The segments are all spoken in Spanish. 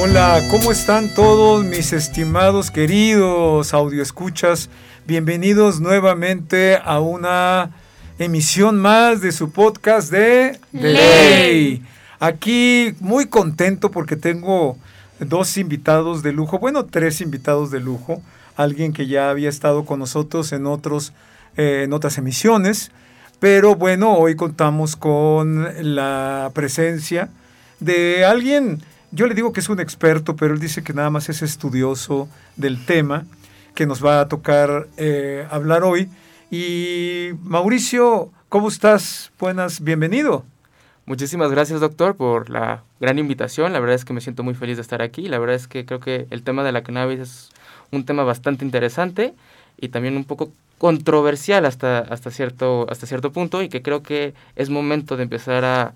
Hola, ¿cómo están todos mis estimados queridos audioescuchas? Bienvenidos nuevamente a una emisión más de su podcast de Ley. Aquí muy contento porque tengo dos invitados de lujo, bueno, tres invitados de lujo, alguien que ya había estado con nosotros en otros eh, en otras emisiones, pero bueno, hoy contamos con la presencia de alguien yo le digo que es un experto, pero él dice que nada más es estudioso del tema que nos va a tocar eh, hablar hoy. Y Mauricio, ¿cómo estás? Buenas, bienvenido. Muchísimas gracias, doctor, por la gran invitación. La verdad es que me siento muy feliz de estar aquí. La verdad es que creo que el tema de la cannabis es un tema bastante interesante y también un poco controversial hasta, hasta, cierto, hasta cierto punto y que creo que es momento de empezar a,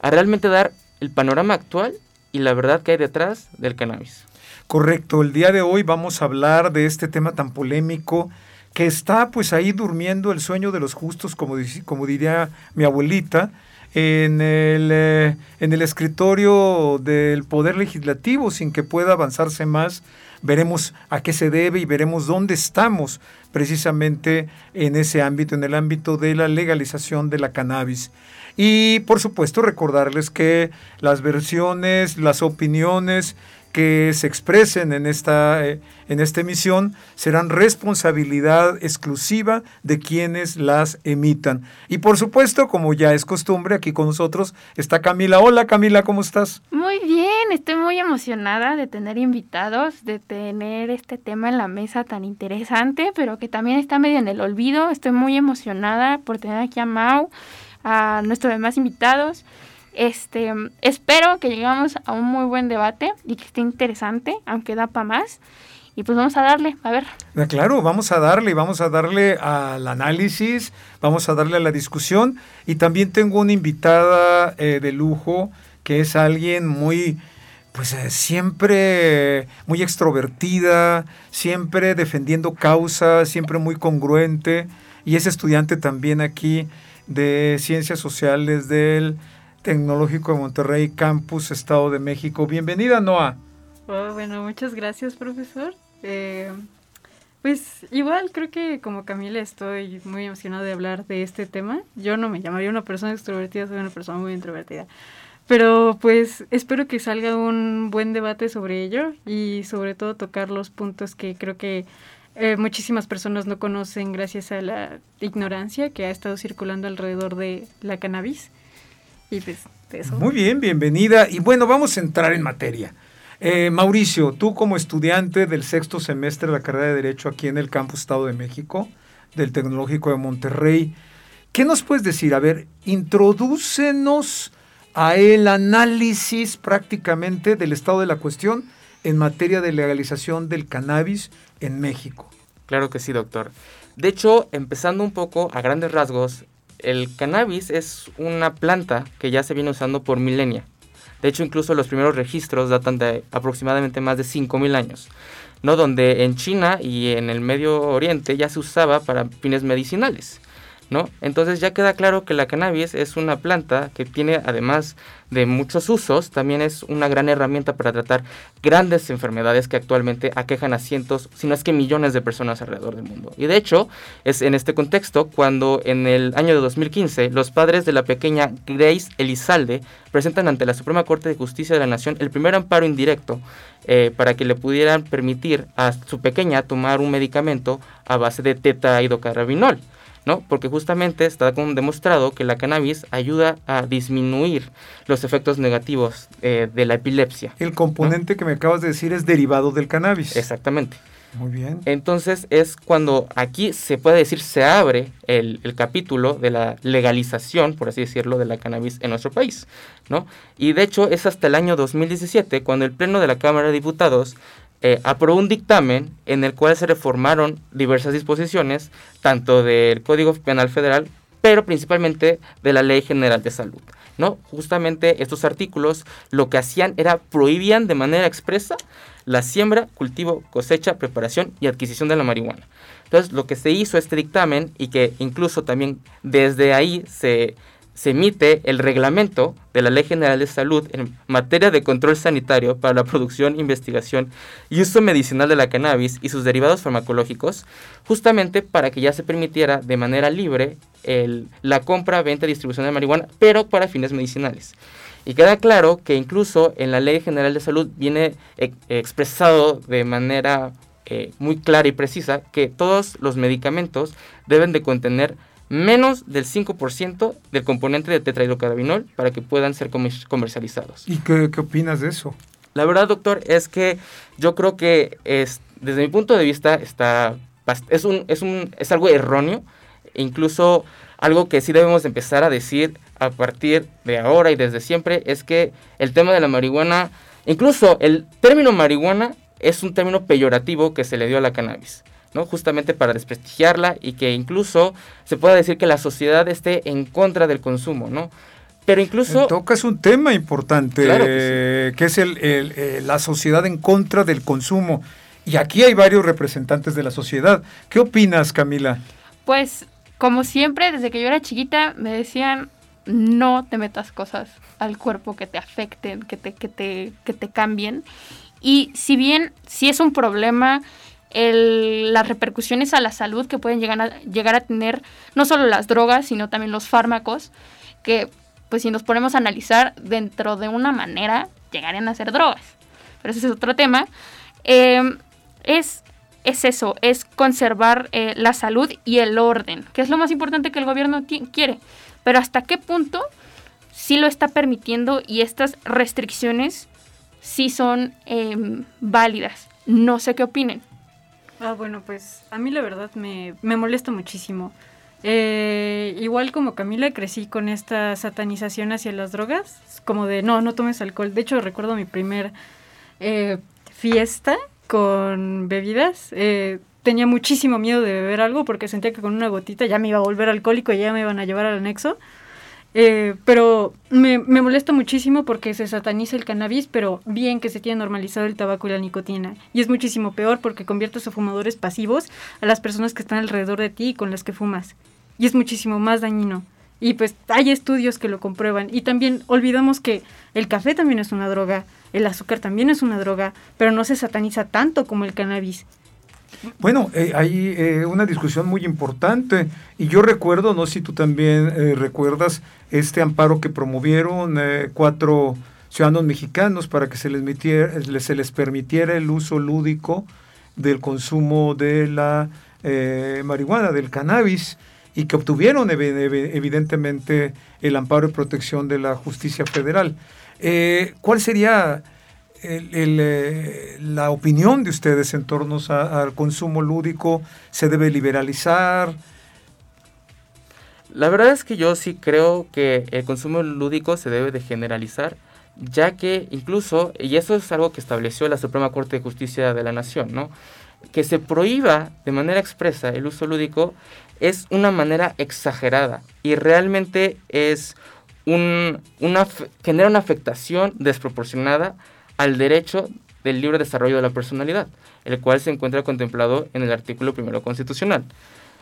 a realmente dar el panorama actual y la verdad que hay detrás del cannabis. Correcto, el día de hoy vamos a hablar de este tema tan polémico que está pues ahí durmiendo el sueño de los justos, como, como diría mi abuelita, en el, eh, en el escritorio del Poder Legislativo sin que pueda avanzarse más. Veremos a qué se debe y veremos dónde estamos precisamente en ese ámbito, en el ámbito de la legalización de la cannabis. Y por supuesto recordarles que las versiones, las opiniones que se expresen en esta, eh, en esta emisión serán responsabilidad exclusiva de quienes las emitan. Y por supuesto, como ya es costumbre, aquí con nosotros está Camila. Hola Camila, ¿cómo estás? Muy bien, estoy muy emocionada de tener invitados, de tener este tema en la mesa tan interesante, pero que también está medio en el olvido. Estoy muy emocionada por tener aquí a Mau a nuestros demás invitados. Este, espero que lleguemos a un muy buen debate y que esté interesante, aunque da para más. Y pues vamos a darle, a ver. Ah, claro, vamos a darle, vamos a darle al análisis, vamos a darle a la discusión. Y también tengo una invitada eh, de lujo, que es alguien muy, pues eh, siempre muy extrovertida, siempre defendiendo causas, siempre muy congruente. Y es estudiante también aquí de Ciencias Sociales del Tecnológico de Monterrey, Campus, Estado de México. Bienvenida, Noah. Oh, bueno, muchas gracias, profesor. Eh, pues igual creo que como Camila estoy muy emocionada de hablar de este tema. Yo no me llamaría una persona extrovertida, soy una persona muy introvertida. Pero pues espero que salga un buen debate sobre ello y sobre todo tocar los puntos que creo que eh, muchísimas personas no conocen gracias a la ignorancia que ha estado circulando alrededor de la cannabis. Y pues eso. Muy bien, bienvenida. Y bueno, vamos a entrar en materia. Eh, Mauricio, tú como estudiante del sexto semestre de la carrera de Derecho aquí en el Campus Estado de México, del Tecnológico de Monterrey, ¿qué nos puedes decir? A ver, introdúcenos a el análisis prácticamente del estado de la cuestión en materia de legalización del cannabis en México. Claro que sí, doctor. De hecho, empezando un poco a grandes rasgos, el cannabis es una planta que ya se viene usando por milenia. De hecho, incluso los primeros registros datan de aproximadamente más de 5.000 años, ¿no? donde en China y en el Medio Oriente ya se usaba para fines medicinales. ¿No? Entonces ya queda claro que la cannabis es una planta que tiene, además de muchos usos, también es una gran herramienta para tratar grandes enfermedades que actualmente aquejan a cientos, si no es que millones de personas alrededor del mundo. Y de hecho, es en este contexto cuando en el año de 2015 los padres de la pequeña Grace Elizalde presentan ante la Suprema Corte de Justicia de la Nación el primer amparo indirecto eh, para que le pudieran permitir a su pequeña tomar un medicamento a base de tetrahidrocannabinol. ¿No? Porque justamente está demostrado que la cannabis ayuda a disminuir los efectos negativos eh, de la epilepsia. El componente que me acabas de decir es derivado del cannabis. Exactamente. Muy bien. Entonces es cuando aquí se puede decir se abre el, el, capítulo de la legalización, por así decirlo, de la cannabis en nuestro país, ¿no? Y de hecho es hasta el año 2017 cuando el Pleno de la Cámara de Diputados eh, aprobó un dictamen en el cual se reformaron diversas disposiciones, tanto del Código Penal Federal, pero principalmente de la Ley General de Salud. ¿no? Justamente estos artículos lo que hacían era prohibían de manera expresa la siembra, cultivo, cosecha, preparación y adquisición de la marihuana. Entonces, lo que se hizo este dictamen y que incluso también desde ahí se se emite el reglamento de la Ley General de Salud en materia de control sanitario para la producción, investigación y uso medicinal de la cannabis y sus derivados farmacológicos, justamente para que ya se permitiera de manera libre la compra, venta y distribución de marihuana, pero para fines medicinales. Y queda claro que incluso en la Ley General de Salud viene expresado de manera eh, muy clara y precisa que todos los medicamentos deben de contener menos del 5% del componente de tetrahidrocannabinol para que puedan ser comercializados. ¿Y qué, qué, opinas de eso? La verdad, doctor, es que yo creo que es, desde mi punto de vista está, es, un, es, un, es algo erróneo, e incluso algo que sí debemos empezar a decir a partir de ahora y desde siempre es que el tema de la marihuana, incluso el término marihuana es un término peyorativo que se le dio a la cannabis. ¿No? Justamente para desprestigiarla y que incluso se pueda decir que la sociedad esté en contra del consumo, ¿no? Pero incluso... Tocas un tema importante, que, es el, eh, la sociedad en contra del consumo. Y aquí hay varios representantes de la sociedad. ¿Qué opinas, Camila? Pues, como siempre, desde que yo era chiquita, me decían, no te metas cosas al cuerpo que te afecten, que te, que te, que te cambien. Y si bien si es un problema las repercusiones a la salud que pueden llegar a, llegar a tener no solo las drogas, sino también los fármacos, que pues si nos ponemos a analizar dentro de una manera, llegarían a ser drogas. Pero ese es otro tema. Em, es, es eso, es conservar eh, la salud y el orden, que es lo más importante que el gobierno quiere. Pero hasta qué punto sí lo está permitiendo y estas restricciones sí son em, válidas. No sé qué opinen. Ah, bueno, pues a mí la verdad me, me molesta muchísimo. Eh, igual como Camila crecí con esta satanización hacia las drogas, como de no, no tomes alcohol. De hecho recuerdo mi primer eh, fiesta con bebidas. Eh, tenía muchísimo miedo de beber algo porque sentía que con una gotita ya me iba a volver alcohólico y ya me iban a llevar al anexo. Eh, pero me, me, molesta muchísimo porque se sataniza el cannabis, pero bien que se tiene normalizado el tabaco y la nicotina. Y es muchísimo peor porque conviertes a fumadores pasivos a las personas que están alrededor de ti y con las que fumas. Y es muchísimo más dañino. Y pues hay estudios que lo comprueban. Y también olvidamos que el café también es una droga, el azúcar también es una droga, pero no se sataniza tanto como el cannabis. Bueno, eh, hay eh, una discusión muy importante y yo recuerdo, no sé si tú también eh, recuerdas, este amparo que promovieron cuatro ciudadanos mexicanos para que se les, se les permitiera el uso lúdico del consumo de la marihuana, del cannabis, y que obtuvieron evidentemente el amparo y protección de la justicia federal. ¿Cuál sería eh, la opinión de ustedes en torno al consumo lúdico? ¿Se debe liberalizar? La verdad es que yo sí creo que el consumo lúdico se debe de generalizar, ya que incluso, y eso es algo que estableció la Suprema Corte de Justicia de la Nación, ¿no? que se prohíba de manera expresa el uso lúdico es una manera exagerada y realmente es un, genera una afectación desproporcionada al derecho del libre desarrollo de la personalidad, el cual se encuentra contemplado en el artículo primero constitucional.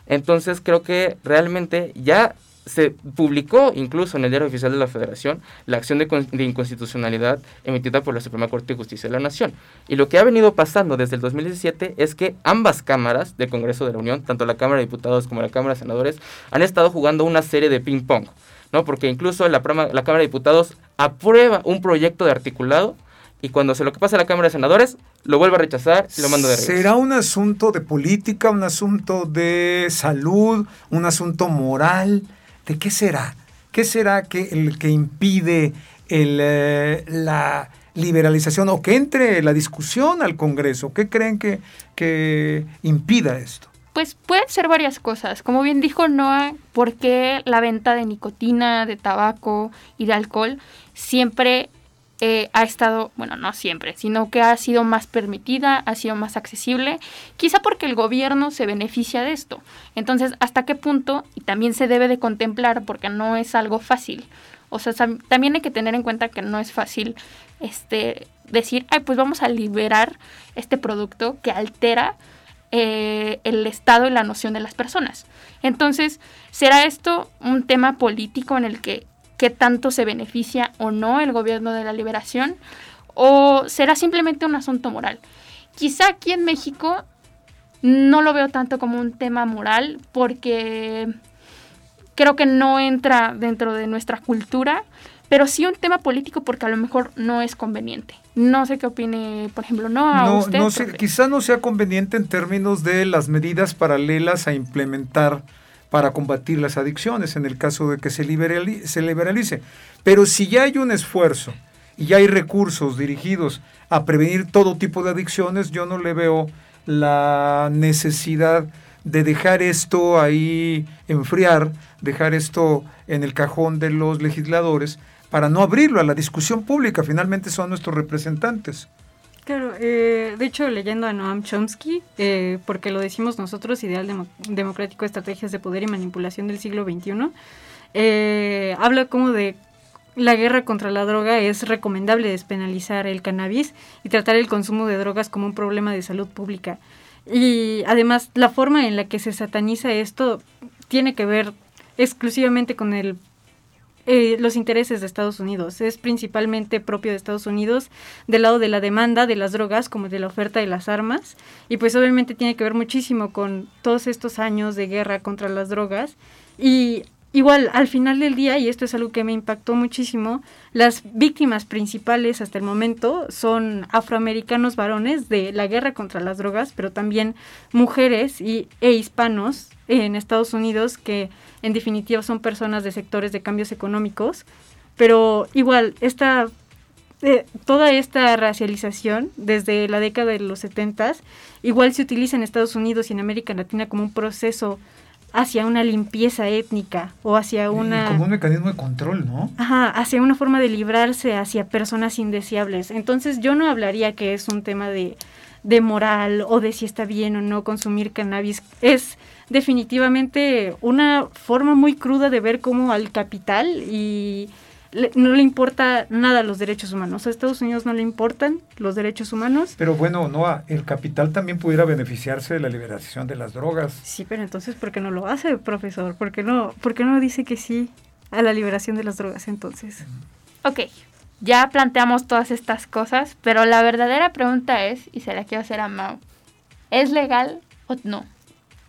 Entonces creo que realmente ya se publicó incluso en el Diario Oficial de la Federación la acción de, inconstitucionalidad emitida por la Suprema Corte de Justicia de la Nación. Y lo que ha venido pasando desde el 2017 es que ambas cámaras del Congreso de la Unión, tanto la Cámara de Diputados como la Cámara de Senadores, han estado jugando una serie de ping-pong. ¿no? Porque incluso la Cámara de Diputados aprueba un proyecto de articulado y cuando se lo que pasa a la Cámara de Senadores, lo vuelve a rechazar y lo manda de regreso. ¿Será un asunto de política, un asunto de salud, un asunto moral? ¿De qué será? ¿Qué será que el que impide el, eh, la liberalización o que entre la discusión al Congreso? ¿Qué creen que, que impida esto? Pues pueden ser varias cosas. Como bien dijo Noah, ¿por qué la venta de nicotina, de tabaco y de alcohol siempre ha estado, bueno, no siempre, sino que ha sido más permitida, ha sido más accesible, quizá porque el gobierno se beneficia de esto. Entonces, ¿hasta qué punto? Y también se debe de contemplar porque no es algo fácil. O sea, también hay que tener en cuenta que no es fácil este, decir, ay, pues vamos a liberar este producto que altera eh, el Estado y la noción de las personas. Entonces, ¿será esto un tema político en el que qué tanto se beneficia o no el gobierno de la liberación? ¿O será simplemente un asunto moral? Quizá aquí en México no lo veo tanto como un tema moral porque creo que no entra dentro de nuestra cultura, pero sí un tema político porque a lo mejor no es conveniente. No sé qué opine, por ejemplo, no a usted. No sé, quizá no sea conveniente en términos de las medidas paralelas a implementar para combatir las adicciones en el caso de que se, liberalice, se liberalice. Pero si ya hay un esfuerzo y ya hay recursos dirigidos a prevenir todo tipo de adicciones, yo no le veo la necesidad de dejar esto ahí enfriar, dejar esto en el cajón de los legisladores para no abrirlo a la discusión pública. Finalmente son nuestros representantes. Claro, eh, de hecho leyendo a Noam Chomsky, eh, porque lo decimos nosotros, Ideal Democrático, Estrategias de Poder y Manipulación del siglo XXI, eh, habla como de la guerra contra la droga es recomendable despenalizar el cannabis y tratar el consumo de drogas como un problema de salud pública. Y además la forma en la que se sataniza esto tiene que ver exclusivamente con el eh, los intereses de Estados Unidos. Es principalmente propio de Estados Unidos del lado de la demanda de las drogas como de la oferta de las armas. Y pues obviamente tiene que ver muchísimo con todos estos años de guerra contra las drogas. Y igual, al final del día, y esto es algo que me impactó muchísimo, las víctimas principales hasta el momento son afroamericanos varones de la guerra contra las drogas, pero también mujeres y, e hispanos en Estados Unidos que en definitiva son personas de sectores de cambios económicos, pero igual, esta, eh, toda esta racialización desde la década de los 70 igual se utiliza en Estados Unidos y en América Latina como un proceso hacia una limpieza étnica o hacia una... como un mecanismo de control, ¿no? Ajá, hacia una forma de librarse hacia personas indeseables. Entonces yo no hablaría que es un tema de, de moral o de si está bien o no consumir cannabis. Es definitivamente una forma muy cruda de ver cómo al capital y no le importa nada los derechos humanos. A Estados Unidos no le importan los derechos humanos. Pero bueno, Noah, el capital también pudiera beneficiarse de la liberación de las drogas. Sí, pero entonces, ¿por qué no lo hace, profesor? ¿Por qué no, por qué no dice que sí a la liberación de las drogas entonces? Ok, ya planteamos todas estas cosas, pero la verdadera pregunta es, y se la quiero hacer a Mau, ¿es legal o no?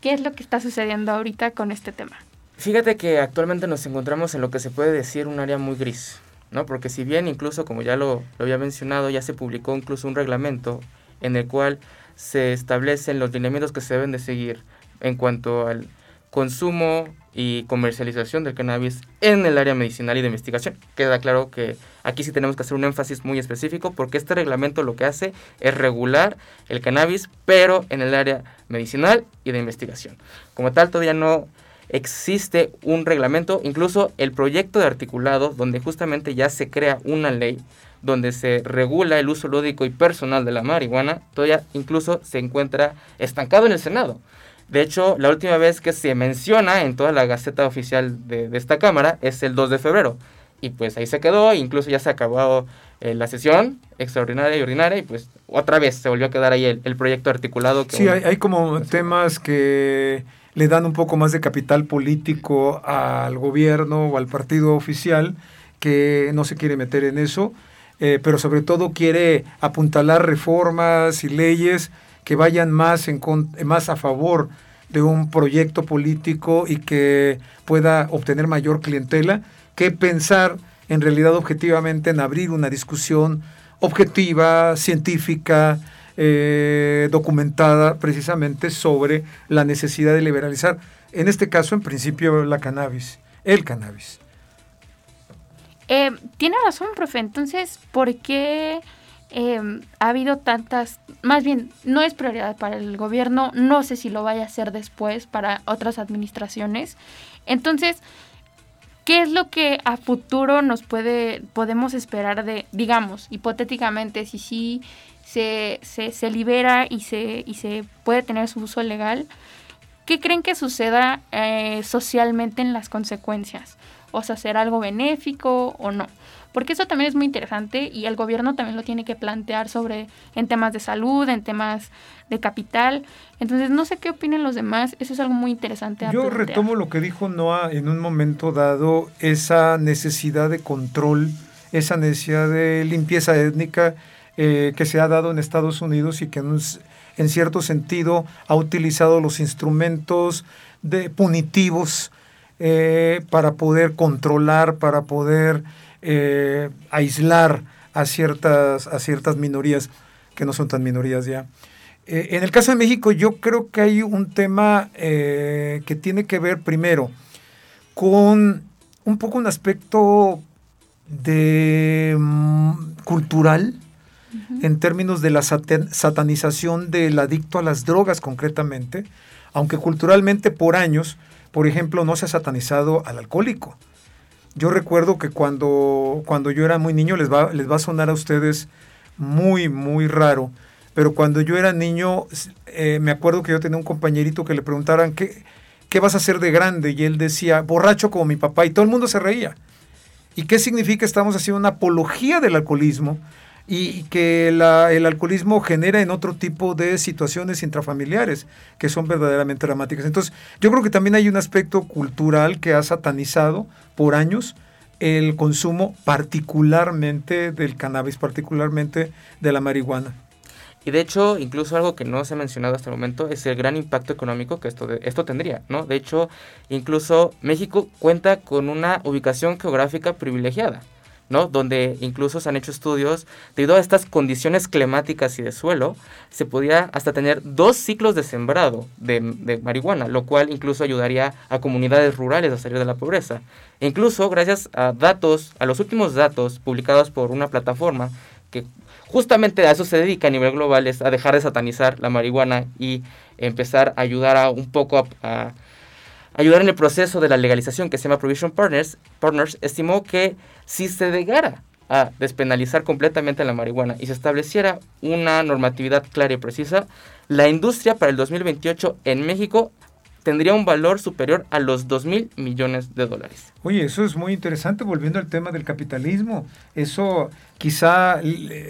¿Qué es lo que está sucediendo ahorita con este tema? Fíjate que actualmente nos encontramos en lo que se puede decir un área muy gris, ¿no? Porque si bien incluso, como ya lo, había mencionado, ya se publicó incluso un reglamento en el cual se establecen los lineamientos que se deben de seguir en cuanto al consumo y comercialización del cannabis en el área medicinal y de investigación. Queda claro que aquí sí tenemos que hacer un énfasis muy específico porque este reglamento lo que hace es regular el cannabis, pero en el área medicinal y de investigación. Como tal, todavía no existe un reglamento, incluso el proyecto de articulado, donde justamente ya se crea una ley donde se regula el uso lúdico y personal de la marihuana, todavía incluso se encuentra estancado en el Senado. De hecho, la última vez que se menciona en toda la Gaceta Oficial de, esta Cámara es el 2 de febrero. Y pues ahí se quedó, incluso ya se acabó eh, la sesión extraordinaria y ordinaria y pues otra vez se volvió a quedar ahí el, proyecto articulado. sí, hay, hay como temas que le dan un poco más de capital político al gobierno o al partido oficial que no se quiere meter en eso, eh, pero sobre todo quiere apuntalar reformas y leyes que vayan más, en, más a favor de un proyecto político y que pueda obtener mayor clientela, que pensar en realidad objetivamente en abrir una discusión objetiva, científica, eh, documentada precisamente sobre la necesidad de liberalizar, en este caso en principio la cannabis, el cannabis. Eh, tiene razón, profe. Entonces, ¿por qué eh, ha habido tantas, más bien, no es prioridad para el gobierno, no sé si lo vaya a hacer después para otras administraciones. Entonces, ¿qué es lo que a futuro nos puede, podemos esperar de, digamos, hipotéticamente, si sí se, se, libera y se, y se puede tener su uso legal, ¿qué creen que suceda eh, socialmente en las consecuencias? O sea, hacer algo benéfico o no. Porque eso también es muy interesante y el gobierno también lo tiene que plantear sobre en temas de salud, en temas de capital. Entonces, no sé qué opinen los demás, eso es algo muy interesante. Yo retomo lo que dijo Noah en un momento dado, esa necesidad de control, esa necesidad de limpieza étnica eh, que se ha dado en Estados Unidos y que en cierto sentido ha utilizado los instrumentos de punitivos eh, para poder controlar, para poder eh, aislar a ciertas, a ciertas minorías que no son tan minorías ya. Eh, en el caso de México yo creo que hay un tema que tiene que ver primero con un poco un aspecto de mm, cultural en términos de la satanización del adicto a las drogas concretamente, aunque culturalmente por años, por ejemplo, no se ha satanizado al alcohólico. Yo recuerdo que cuando, cuando yo era muy niño, les va, les va a sonar a ustedes muy, muy raro, pero cuando yo era niño, eh, me acuerdo que yo tenía un compañerito que le preguntaran, ¿qué, ¿qué vas a hacer de grande? Y él decía, borracho como mi papá, y todo el mundo se reía. ¿Y qué significa? Estamos haciendo una apología del alcoholismo y que el alcoholismo genera en otro tipo de situaciones intrafamiliares que son verdaderamente dramáticas. Entonces, yo creo que también hay un aspecto cultural que ha satanizado por años el consumo particularmente del cannabis, particularmente de la marihuana. Y de hecho, incluso algo que no se ha mencionado hasta el momento es el gran impacto económico que esto, esto tendría, ¿no? De hecho, incluso México cuenta con una ubicación geográfica privilegiada. Donde incluso se han hecho estudios debido a estas condiciones climáticas y de suelo, se podía hasta tener dos ciclos de sembrado de, marihuana, lo cual incluso ayudaría a comunidades rurales a salir de la pobreza. E incluso gracias a datos, a los últimos datos publicados por una plataforma que justamente a eso se dedica a nivel global, es a dejar de satanizar la marihuana y empezar a ayudar a un poco a, ayudar en el proceso de la legalización que se llama Provision Partners, Partners estimó que si se llegara a despenalizar completamente la marihuana y se estableciera una normatividad clara y precisa, la industria para el 2028 en México tendría un valor superior a los 2 mil millones de dólares. Oye, eso es muy interesante, volviendo al tema del capitalismo. Eso quizá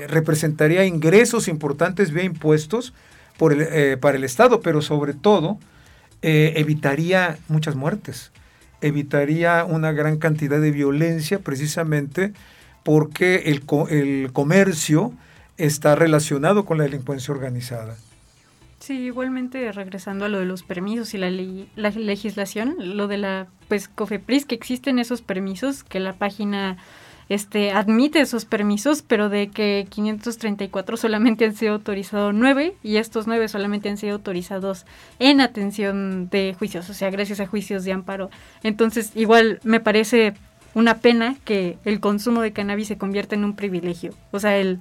representaría ingresos importantes vía impuestos por el, eh, para el Estado, pero sobre todo eh, evitaría muchas muertes evitaría una gran cantidad de violencia precisamente porque el, el comercio está relacionado con la delincuencia organizada. Sí, igualmente regresando a lo de los permisos y la, la legislación, lo de la pues COFEPRIS, que existen esos permisos, que la página este, admite esos permisos, pero de que 534 solamente han sido autorizados 9 y estos 9 solamente han sido autorizados en atención de juicios, o sea, gracias a juicios de amparo. Entonces, igual me parece una pena que el consumo de cannabis se convierta en un privilegio. O sea, el,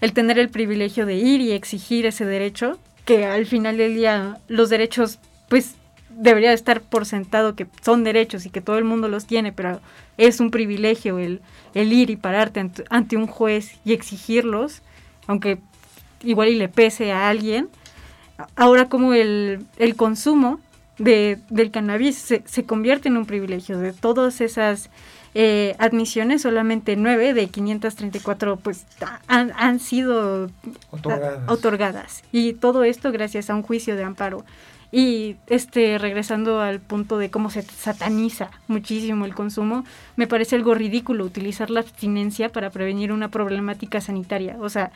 el tener el privilegio de ir y exigir ese derecho, que al final del día los derechos, pues debería estar por sentado que son derechos y que todo el mundo los tiene, pero es un privilegio el, el ir y pararte ante, un juez y exigirlos, aunque igual y le pese a alguien. Ahora como el, el consumo de, del cannabis se, se, convierte en un privilegio. De todas esas eh, admisiones, solamente nueve de 534 pues, han, han sido otorgadas. Y todo esto gracias a un juicio de amparo. Y este, regresando al punto de cómo se sataniza muchísimo el consumo, me parece algo ridículo utilizar la abstinencia para prevenir una problemática sanitaria. O sea,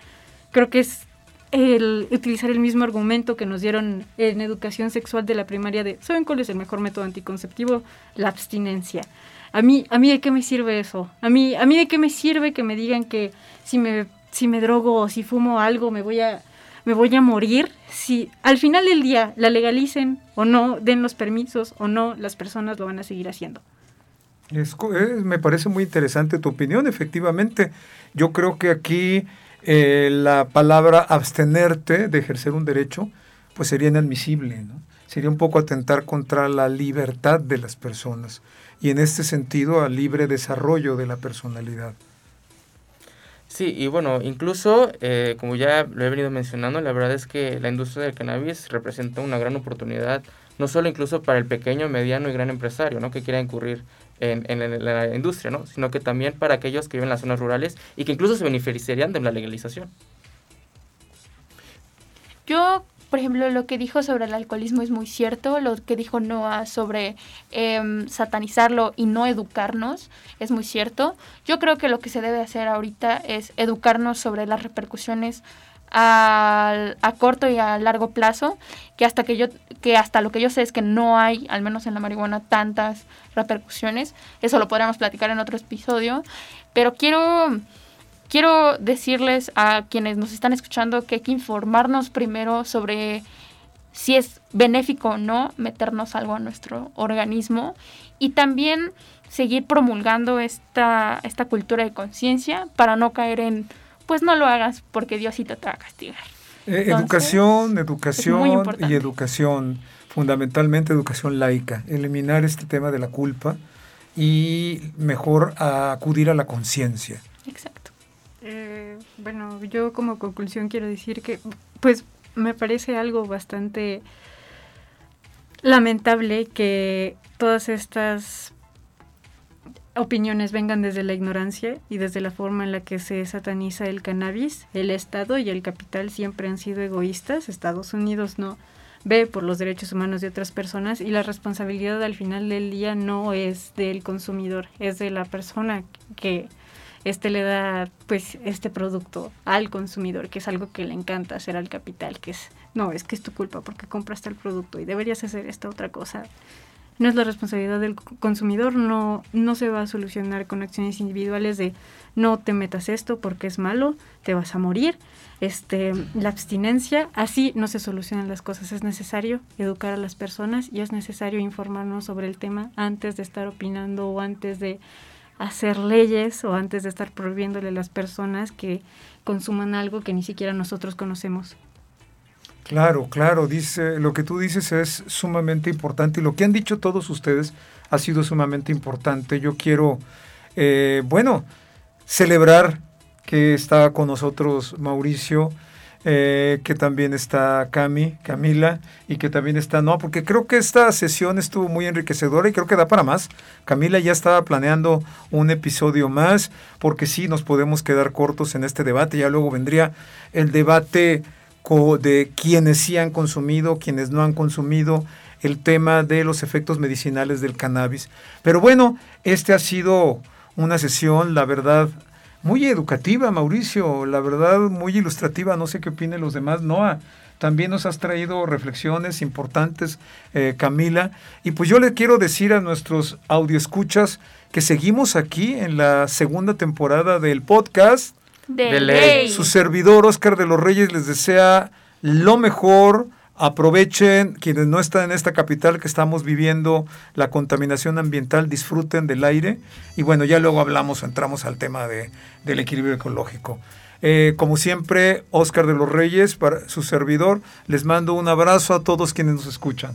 creo que es el utilizar el mismo argumento que nos dieron en educación sexual de la primaria de ¿saben cuál es el mejor método anticonceptivo? La abstinencia. A mí, a mí de qué me sirve eso? A mí, a mí de qué me sirve que me digan que si me, si me drogo o si fumo algo me voy a me voy a morir si al final del día la legalicen o no, den los permisos o no, las personas lo van a seguir haciendo. me parece muy interesante tu opinión, efectivamente. Yo creo que aquí eh, la palabra abstenerte de ejercer un derecho, pues sería inadmisible, ¿no? Sería un poco atentar contra la libertad de las personas y en este sentido al libre desarrollo de la personalidad. Sí, y bueno, incluso, eh, como ya lo he venido mencionando, la verdad es que la industria del cannabis representa una gran oportunidad, no solo incluso para el pequeño, mediano y gran empresario, ¿no? Que quiera incurrir en, en, la industria, ¿no? sino que también para aquellos que viven en las zonas rurales y que incluso se beneficiarían de la legalización. Yo, por ejemplo, lo que dijo sobre el alcoholismo es muy cierto, lo que dijo Noah sobre em, satanizarlo y no educarnos es muy cierto. Yo creo que lo que se debe hacer ahorita es educarnos sobre las repercusiones a, a, corto y a largo plazo, que hasta que yo, que hasta lo que yo sé es que no hay, al menos en la marihuana, tantas repercusiones. Eso lo podríamos platicar en otro episodio. Pero quiero, quiero decirles a quienes nos están escuchando que hay que informarnos primero sobre si es benéfico o no meternos algo a nuestro organismo y también seguir promulgando esta, esta cultura de conciencia para no caer en pues no lo hagas porque Diosito te va a castigar. Eh, educación, educación y educación, fundamentalmente educación laica, eliminar este tema de la culpa y mejor acudir a la conciencia. Exacto. Eh, bueno, yo como conclusión quiero decir que pues me parece algo bastante lamentable que todas estas opiniones vengan desde la ignorancia y desde la forma en la que se sataniza el cannabis, el Estado y el capital siempre han sido egoístas. Estados Unidos no ve por los derechos humanos de otras personas y la responsabilidad al final del día no es del consumidor, es de la persona que este le da pues este producto al consumidor, que es algo que le encanta hacer al capital, que es no, es que es tu culpa porque compraste el producto y deberías hacer esta otra cosa no es la responsabilidad del consumidor, no, no se va a solucionar con acciones individuales de no te metas esto porque es malo, te vas a morir. Este, la abstinencia, así no se solucionan las cosas, es necesario educar a las personas y es necesario informarnos sobre el tema antes de estar opinando o antes de hacer leyes o antes de estar prohibiéndole a las personas que consuman algo que ni siquiera nosotros conocemos. Claro, claro, dice, lo que tú dices es sumamente importante y lo que han dicho todos ustedes ha sido sumamente importante. Yo quiero, eh, bueno, celebrar que está con nosotros Mauricio, eh, que también está Cami, Camila y que también está no, porque creo que esta sesión estuvo muy enriquecedora y creo que da para más. Camila ya estaba planeando un episodio más, porque sí nos podemos quedar cortos en este debate, ya luego vendría el debate de quienes sí han consumido, quienes no han consumido, el tema de los efectos medicinales del cannabis. Pero bueno, este ha sido una sesión, la verdad, muy educativa, Mauricio, la verdad, muy ilustrativa, no sé qué opinen los demás, Noah. También nos has traído reflexiones importantes, eh, Camila. Y pues yo le quiero decir a nuestros audioescuchas que seguimos aquí en la segunda temporada del podcast de, ley. Su servidor, Oscar de los Reyes, les desea lo mejor. Aprovechen quienes no están en esta capital que estamos viviendo la contaminación ambiental, disfruten del aire y bueno, ya luego hablamos, entramos al tema de, del equilibrio ecológico. Eh, como siempre, Oscar de los Reyes, para su servidor, les mando un abrazo a todos quienes nos escuchan.